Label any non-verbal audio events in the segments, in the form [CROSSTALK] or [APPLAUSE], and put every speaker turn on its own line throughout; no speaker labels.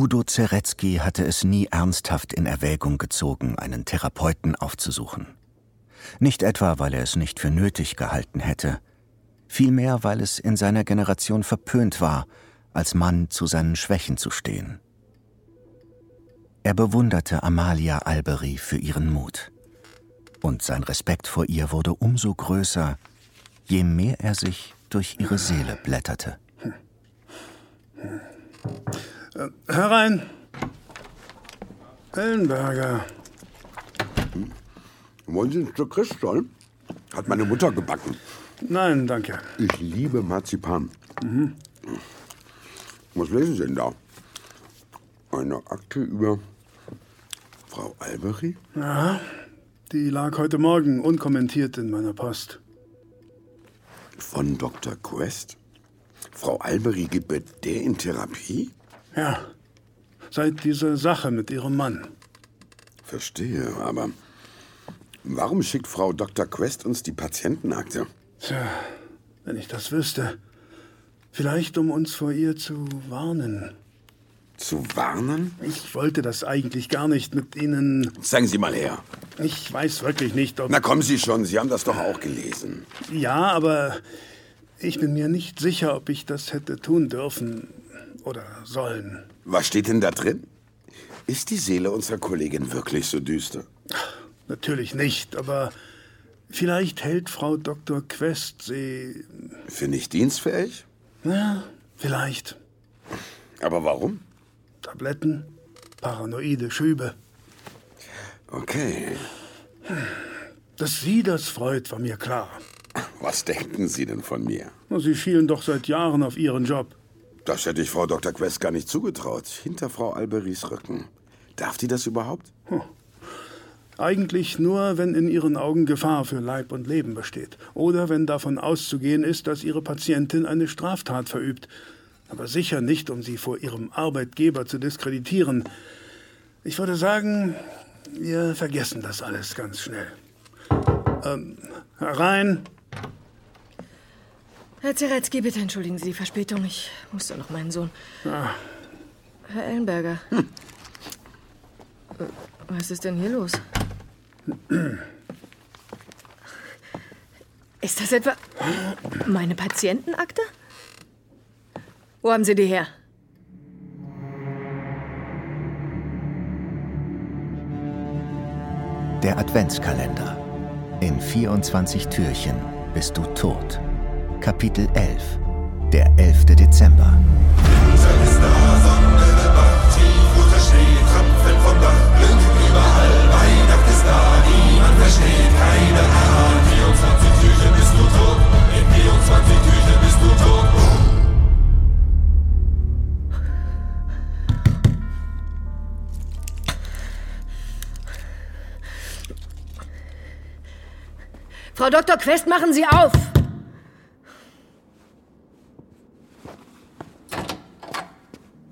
Udo Zeretzky hatte es nie ernsthaft in Erwägung gezogen, einen Therapeuten aufzusuchen. Nicht etwa, weil er es nicht für nötig gehalten hätte, vielmehr, weil es in seiner Generation verpönt war, als Mann zu seinen Schwächen zu stehen. Er bewunderte Amalia Alberi für ihren Mut. Und sein Respekt vor ihr wurde umso größer, je mehr er sich durch ihre Seele blätterte.
Äh, herein. Ellenberger.
Hm? Wollen Sie ein Stück Christstollen? Hat meine Mutter gebacken.
Nein, danke.
Ich liebe Marzipan. Mhm. Was lesen Sie denn da? Eine Akte über Frau Alberi?
Ja, die lag heute Morgen unkommentiert in meiner Post.
Von Dr. Quest? Frau Alberi gibt der in Therapie?
Ja, seit dieser Sache mit ihrem Mann.
Verstehe, aber warum schickt Frau Dr. Quest uns die Patientenakte?
Tja, wenn ich das wüsste. Vielleicht, um uns vor ihr zu warnen.
Zu warnen?
Ich wollte das eigentlich gar nicht mit Ihnen.
Zeigen Sie mal her.
Ich weiß wirklich nicht, ob.
Na kommen Sie schon, Sie haben das doch auch gelesen.
Ja, aber ich bin mir nicht sicher, ob ich das hätte tun dürfen oder sollen.
Was steht denn da drin? Ist die Seele unserer Kollegin wirklich so düster?
Natürlich nicht, aber vielleicht hält Frau Dr. Quest sie.
Für nicht dienstfähig?
Ja, vielleicht.
Aber warum?
Tabletten, paranoide Schübe.
Okay.
Dass Sie das freut, war mir klar.
Was denken Sie denn von mir?
Sie schielen doch seit Jahren auf Ihren Job.
Das hätte ich Frau Dr. Quest gar nicht zugetraut. Hinter Frau Alberis Rücken. Darf die das überhaupt? Hm.
Eigentlich nur, wenn in ihren Augen Gefahr für Leib und Leben besteht. Oder wenn davon auszugehen ist, dass ihre Patientin eine Straftat verübt. Aber sicher nicht, um sie vor ihrem Arbeitgeber zu diskreditieren. Ich würde sagen, wir vergessen das alles ganz schnell. Ähm, herein.
Herr Zeretzky, bitte entschuldigen Sie die Verspätung. Ich musste noch meinen Sohn.
Ah.
Herr Ellenberger. Hm. Was ist denn hier los? [CLEARS THROAT] Ist das etwa meine Patientenakte? Wo haben Sie die her?
Der Adventskalender. In 24 Türchen bist du tot. Kapitel 11. Der 11. Dezember. Winter ist da, Sonne bewacht, tiefroter Schnee, Tröpfchen vom Dach, blinken überall, Weihnacht ist da, niemand versteht, keine Ahnung. 24 Türchen bist du tot, in 24 Türchen bist du tot.
Frau Dr. Quest, machen Sie auf!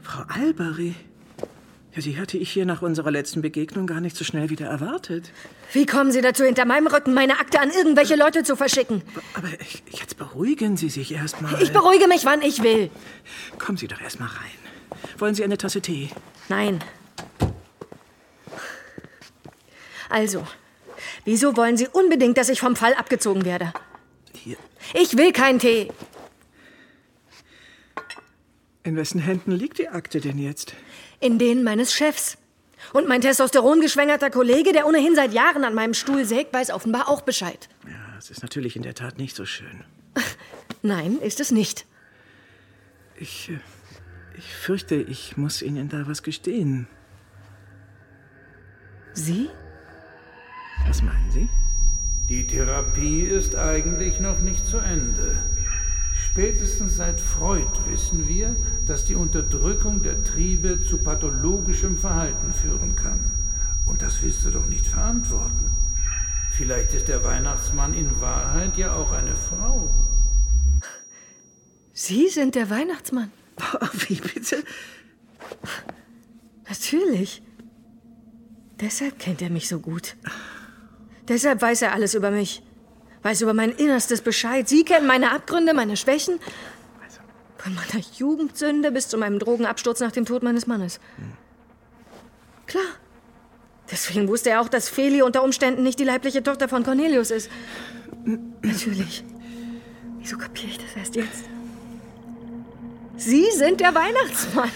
Frau Alberi? Ja, die hatte ich hier nach unserer letzten Begegnung gar nicht so schnell wieder erwartet.
Wie kommen Sie dazu, hinter meinem Rücken meine Akte an irgendwelche Leute zu verschicken?
Aber jetzt beruhigen Sie sich erstmal.
Ich beruhige mich, wann ich will.
Kommen Sie doch erstmal rein. Wollen Sie eine Tasse Tee?
Nein. Also, Wieso wollen Sie unbedingt, dass ich vom Fall abgezogen werde?
Hier.
Ich will keinen Tee.
In wessen Händen liegt die Akte denn jetzt?
In denen meines Chefs. Und mein testosterongeschwängerter Kollege, der ohnehin seit Jahren an meinem Stuhl sägt, weiß offenbar auch Bescheid.
Ja, es ist natürlich in der Tat nicht so schön. [LAUGHS]
Nein, ist es nicht.
Ich, äh, ich fürchte, ich muss Ihnen da was gestehen.
Sie?
Was meinen Sie?
Die Therapie ist eigentlich noch nicht zu Ende. Spätestens seit Freud wissen wir, dass die Unterdrückung der Triebe zu pathologischem Verhalten führen kann. Und das willst du doch nicht verantworten. Vielleicht ist der Weihnachtsmann in Wahrheit ja auch eine Frau.
Sie sind der Weihnachtsmann?
Wie bitte?
Natürlich. Deshalb kennt er mich so gut. Deshalb weiß er alles über mich. Weiß über mein Innerstes Bescheid. Sie kennen meine Abgründe, meine Schwächen. Von meiner Jugendsünde bis zu meinem Drogenabsturz nach dem Tod meines Mannes. Klar. Deswegen wusste er auch, dass Feli unter Umständen nicht die leibliche Tochter von Cornelius ist. Natürlich. Wieso kapiere ich das erst jetzt? Sie sind der Weihnachtsmann.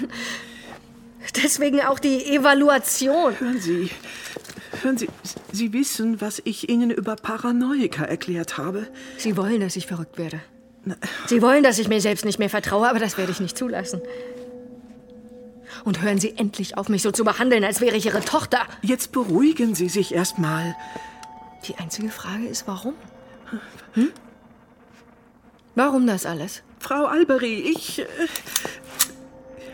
Deswegen auch die Evaluation.
Hören Sie, hören Sie, Sie wissen, was ich Ihnen über Paranoika erklärt habe.
Sie wollen, dass ich verrückt werde. Sie wollen, dass ich mir selbst nicht mehr vertraue, aber das werde ich nicht zulassen. Und hören Sie endlich auf, mich so zu behandeln, als wäre ich Ihre Tochter.
Jetzt beruhigen Sie sich erst mal.
Die einzige Frage ist, warum? Hm? Warum das alles?
Frau Alberi, ich. Äh,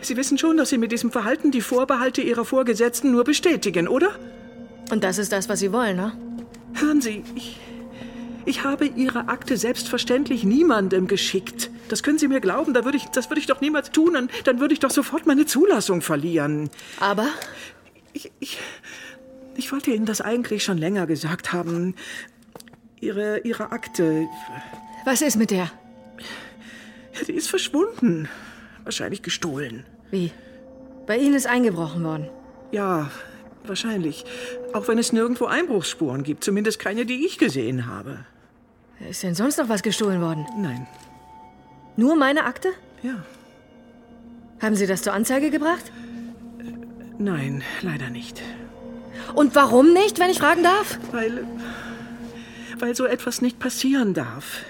Sie wissen schon, dass Sie mit diesem Verhalten die Vorbehalte Ihrer Vorgesetzten nur bestätigen, oder?
Und das ist das, was Sie wollen, ne?
Hören Sie, ich, ich habe Ihre Akte selbstverständlich niemandem geschickt. Das können Sie mir glauben, da würde ich, das würde ich doch niemals tun. Und dann würde ich doch sofort meine Zulassung verlieren.
Aber?
Ich, ich, ich wollte Ihnen das eigentlich schon länger gesagt haben. Ihre, Ihre Akte.
Was ist mit der?
Die ist verschwunden. Wahrscheinlich gestohlen.
Wie? Bei Ihnen ist eingebrochen worden.
Ja, wahrscheinlich. Auch wenn es nirgendwo Einbruchsspuren gibt. Zumindest keine, die ich gesehen habe.
Ist denn sonst noch was gestohlen worden?
Nein.
Nur meine Akte?
Ja.
Haben Sie das zur Anzeige gebracht?
Nein, leider nicht.
Und warum nicht, wenn ich fragen darf?
Weil. weil so etwas nicht passieren darf.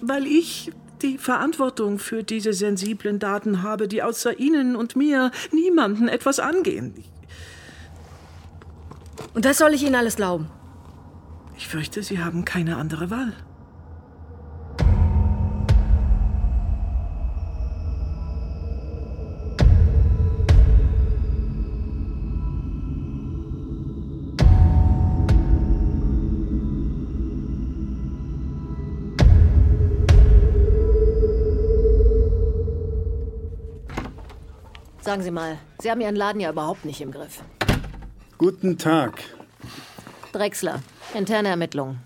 Weil ich die Verantwortung für diese sensiblen Daten habe, die außer Ihnen und mir niemanden etwas angehen.
Und das soll ich Ihnen alles glauben?
Ich fürchte, Sie haben keine andere Wahl.
Sagen Sie mal, Sie haben Ihren Laden ja überhaupt nicht im Griff.
Guten Tag.
Drechsler, interne Ermittlungen.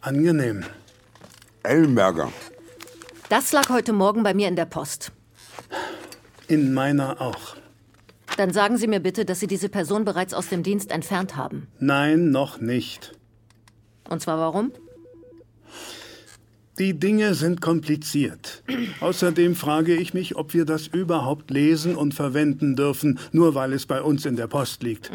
Angenehm.
Ellenberger.
Das lag heute Morgen bei mir in der Post.
In meiner auch.
Dann sagen Sie mir bitte, dass Sie diese Person bereits aus dem Dienst entfernt haben.
Nein, noch nicht.
Und zwar warum?
Die Dinge sind kompliziert. Außerdem frage ich mich, ob wir das überhaupt lesen und verwenden dürfen, nur weil es bei uns in der Post liegt.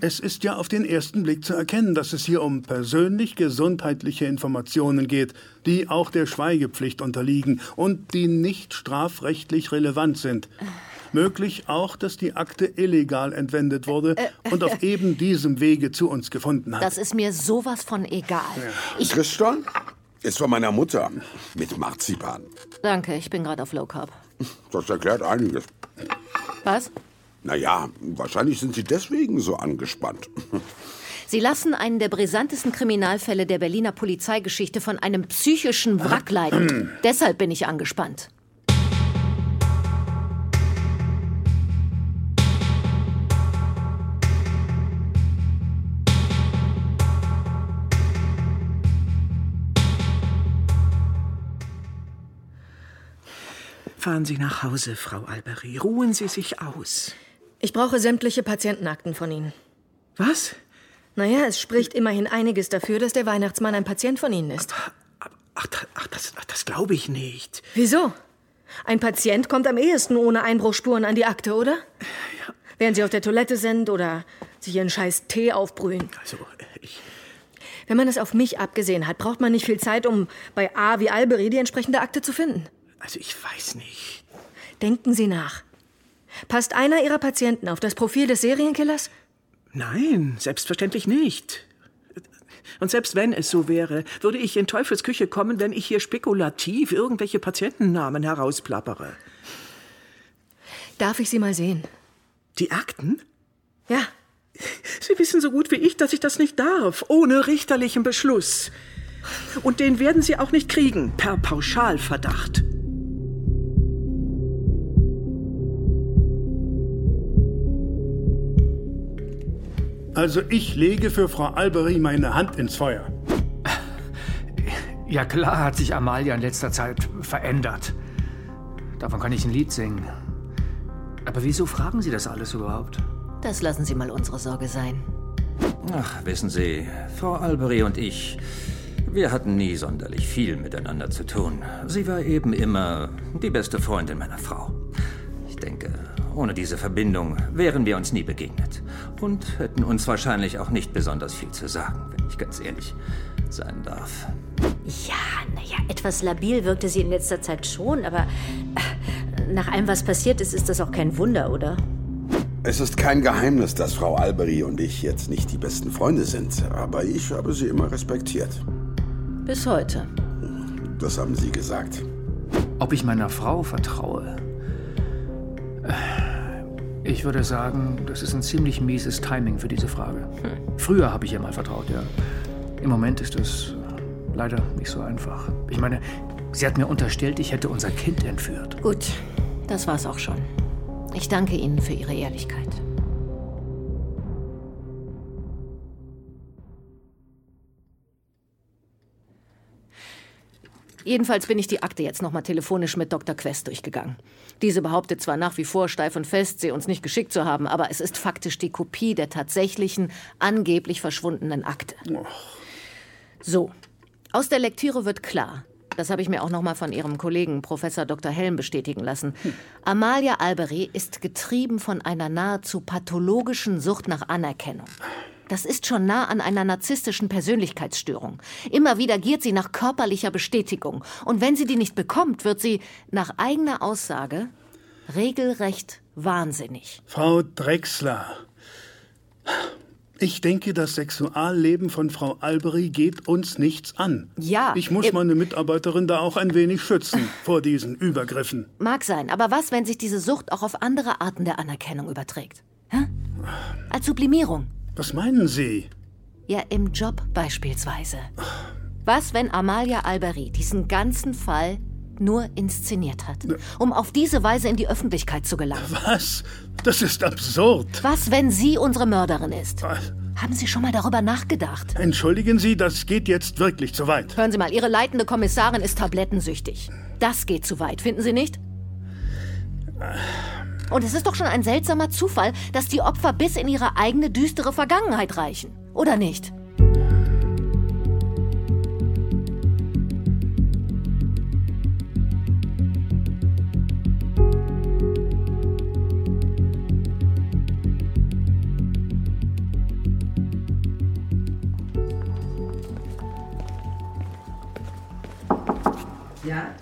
Es ist ja auf den ersten Blick zu erkennen, dass es hier um persönlich gesundheitliche Informationen geht, die auch der Schweigepflicht unterliegen und die nicht strafrechtlich relevant sind. Möglich auch, dass die Akte illegal entwendet wurde und auf eben diesem Wege zu uns gefunden hat.
Das ist mir sowas von egal. Ich.
Christian? Ist von meiner Mutter. Mit Marzipan.
Danke, ich bin gerade auf Low Carb.
Das erklärt einiges.
Was?
Naja, wahrscheinlich sind Sie deswegen so angespannt.
Sie lassen einen der brisantesten Kriminalfälle der Berliner Polizeigeschichte von einem psychischen Wrack leiden. [CLEARS THROAT] Deshalb bin ich angespannt.
Fahren Sie nach Hause, Frau Alberi. Ruhen Sie sich aus.
Ich brauche sämtliche Patientenakten von Ihnen.
Was?
Naja, es spricht immerhin einiges dafür, dass der Weihnachtsmann ein Patient von Ihnen ist.
Ach, da- ach das, ach, das glaube ich nicht.
Wieso? Ein Patient kommt am ehesten ohne Einbruchspuren an die Akte, oder? Während Sie auf der Toilette sind oder sich Ihren scheiß Tee aufbrühen.
Also, ich.
Wenn man es auf mich abgesehen hat, braucht man nicht viel Zeit, um bei A wie Alberi die entsprechende Akte zu finden.
Also, ich weiß nicht.
Denken Sie nach. Passt einer Ihrer Patienten auf das Profil des Serienkillers?
Nein, selbstverständlich nicht. Und selbst wenn es so wäre, würde ich in Teufels Küche kommen, wenn ich hier spekulativ irgendwelche Patientennamen herausplappere.
Darf ich Sie mal sehen?
Die Akten?
Ja,
Sie wissen so gut wie ich, dass ich das nicht darf, ohne richterlichen Beschluss. Und den werden Sie auch nicht kriegen, per Pauschalverdacht.
Also ich lege für Frau Alberi meine Hand ins Feuer.
Ja klar hat sich Amalia in letzter Zeit verändert. Davon kann ich ein Lied singen. Aber wieso fragen Sie das alles überhaupt?
Das lassen Sie mal unsere Sorge sein.
Ach, wissen Sie, Frau Albery und ich, wir hatten nie sonderlich viel miteinander zu tun. Sie war eben immer die beste Freundin meiner Frau. Ich denke, ohne diese Verbindung wären wir uns nie begegnet und hätten uns wahrscheinlich auch nicht besonders viel zu sagen, wenn ich ganz ehrlich sein darf.
Ja, naja, etwas labil wirkte sie in letzter Zeit schon, aber äh, nach allem, was passiert ist, ist das auch kein Wunder, oder?
Es ist kein Geheimnis, dass Frau Albery und ich jetzt nicht die besten Freunde sind, aber ich habe sie immer respektiert.
Bis heute.
Das haben Sie gesagt.
Ob ich meiner Frau vertraue? Ich würde sagen, das ist ein ziemlich mieses Timing für diese Frage. Hm. Früher habe ich ihr mal vertraut, ja. Im Moment ist es leider nicht so einfach. Ich meine, sie hat mir unterstellt, ich hätte unser Kind entführt.
Gut, das war's auch schon. Ich danke Ihnen für Ihre Ehrlichkeit. Jedenfalls bin ich die Akte jetzt nochmal telefonisch mit Dr. Quest durchgegangen. Diese behauptet zwar nach wie vor steif und fest, sie uns nicht geschickt zu haben, aber es ist faktisch die Kopie der tatsächlichen, angeblich verschwundenen Akte. So, aus der Lektüre wird klar, das habe ich mir auch nochmal von ihrem Kollegen Professor Dr. Helm bestätigen lassen. Hm. Amalia Albery ist getrieben von einer nahezu pathologischen Sucht nach Anerkennung. Das ist schon nah an einer narzisstischen Persönlichkeitsstörung. Immer wieder giert sie nach körperlicher Bestätigung. Und wenn sie die nicht bekommt, wird sie, nach eigener Aussage, regelrecht wahnsinnig.
Frau Drechsler, ich denke, das Sexualleben von Frau Albery geht uns nichts an.
Ja.
Ich muss meine Mitarbeiterin da auch ein wenig schützen [LAUGHS] vor diesen Übergriffen.
Mag sein, aber was, wenn sich diese Sucht auch auf andere Arten der Anerkennung überträgt? Hä? Als Sublimierung.
Was meinen Sie?
Ja, im Job beispielsweise. Was, wenn Amalia Albery diesen ganzen Fall nur inszeniert hat, um auf diese Weise in die Öffentlichkeit zu gelangen?
Was? Das ist absurd.
Was, wenn sie unsere Mörderin ist? Was? Haben Sie schon mal darüber nachgedacht?
Entschuldigen Sie, das geht jetzt wirklich zu weit.
Hören Sie mal, Ihre leitende Kommissarin ist tablettensüchtig. Das geht zu weit, finden Sie nicht? Und es ist doch schon ein seltsamer Zufall, dass die Opfer bis in ihre eigene düstere Vergangenheit reichen. Oder nicht?
Ja?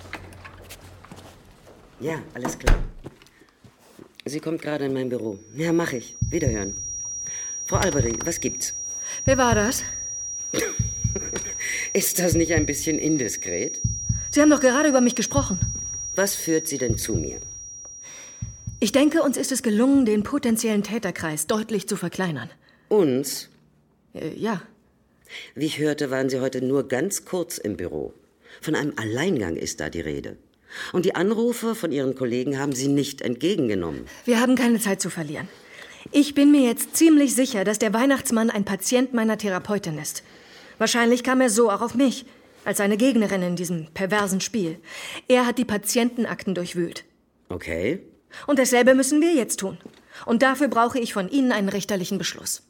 Ja, alles klar. Sie kommt gerade in mein Büro. Ja, mach ich. Wiederhören. Frau Albery, was gibt's?
Wer war das? [LAUGHS]
Ist das nicht ein bisschen indiskret?
Sie haben doch gerade über mich gesprochen.
Was führt Sie denn zu mir?
Ich denke, uns ist es gelungen, den potenziellen Täterkreis deutlich zu verkleinern.
Uns?
Äh, ja.
Wie ich hörte, waren Sie heute nur ganz kurz im Büro. Von einem Alleingang ist da die Rede. Und die Anrufe von Ihren Kollegen haben Sie nicht entgegengenommen.
Wir haben keine Zeit zu verlieren. Ich bin mir jetzt ziemlich sicher, dass der Weihnachtsmann ein Patient meiner Therapeutin ist. Wahrscheinlich kam er so auch auf mich, als eine Gegnerin in diesem perversen Spiel. Er hat die Patientenakten durchwühlt.
Okay.
Und dasselbe müssen wir jetzt tun. Und dafür brauche ich von Ihnen einen richterlichen Beschluss.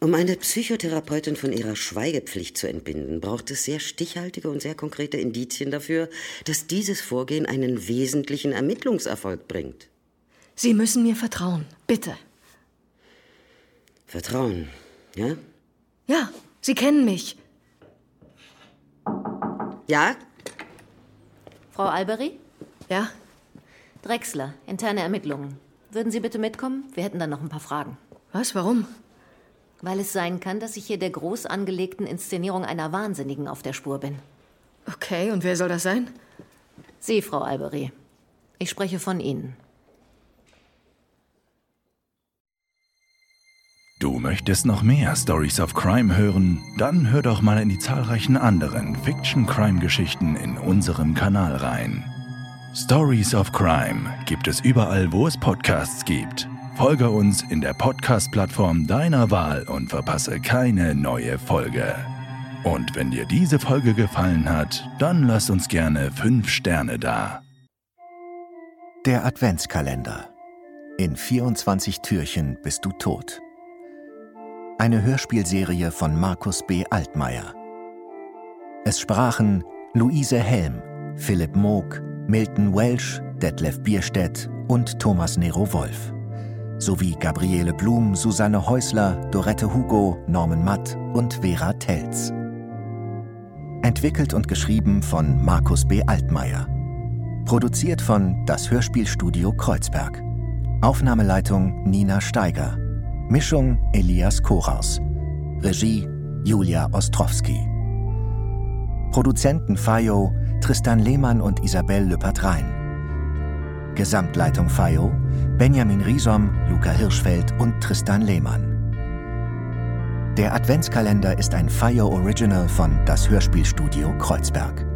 Um eine Psychotherapeutin von ihrer Schweigepflicht zu entbinden, braucht es sehr stichhaltige und sehr konkrete Indizien dafür, dass dieses Vorgehen einen wesentlichen Ermittlungserfolg bringt.
Sie müssen mir vertrauen, bitte.
Vertrauen, ja?
Ja, Sie kennen mich.
Ja?
Frau Albery?
Ja?
Drechsler, interne Ermittlungen. Würden Sie bitte mitkommen? Wir hätten dann noch ein paar Fragen.
Was? Warum?
Weil es sein kann, dass ich hier der groß angelegten Inszenierung einer Wahnsinnigen auf der Spur bin.
Okay, und wer soll das sein?
Sie, Frau Albery. Ich spreche von Ihnen.
Du möchtest noch mehr Stories of Crime hören? Dann hör doch mal in die zahlreichen anderen Fiction-Crime-Geschichten in unserem Kanal rein. Stories of Crime gibt es überall, wo es Podcasts gibt. Folge uns in der Podcast-Plattform deiner Wahl und verpasse keine neue Folge. Und wenn dir diese Folge gefallen hat, dann lass uns gerne 5 Sterne da.
Der Adventskalender. In 24 Türchen bist du tot. Eine Hörspielserie von Markus B. Altmaier. Es sprachen Luise Helm, Philipp Moog, Milton Welsh, Detlef Bierstedt und Thomas Nero Wolf. Sowie Gabriele Blum, Susanne Häusler, Dorette Hugo, Norman Matt und Vera Telz. Entwickelt und geschrieben von Markus B. Altmaier. Produziert von Das Hörspielstudio Kreuzberg. Aufnahmeleitung Nina Steiger. Mischung Elias Koraus. Regie Julia Ostrowski. Produzenten FAIO Tristan Lehmann und Isabel Lüppert-Rhein. Gesamtleitung FAIO Benjamin Riesom, Luca Hirschfeld und Tristan Lehmann. Der Adventskalender ist ein FAIO Original von Das Hörspielstudio Kreuzberg.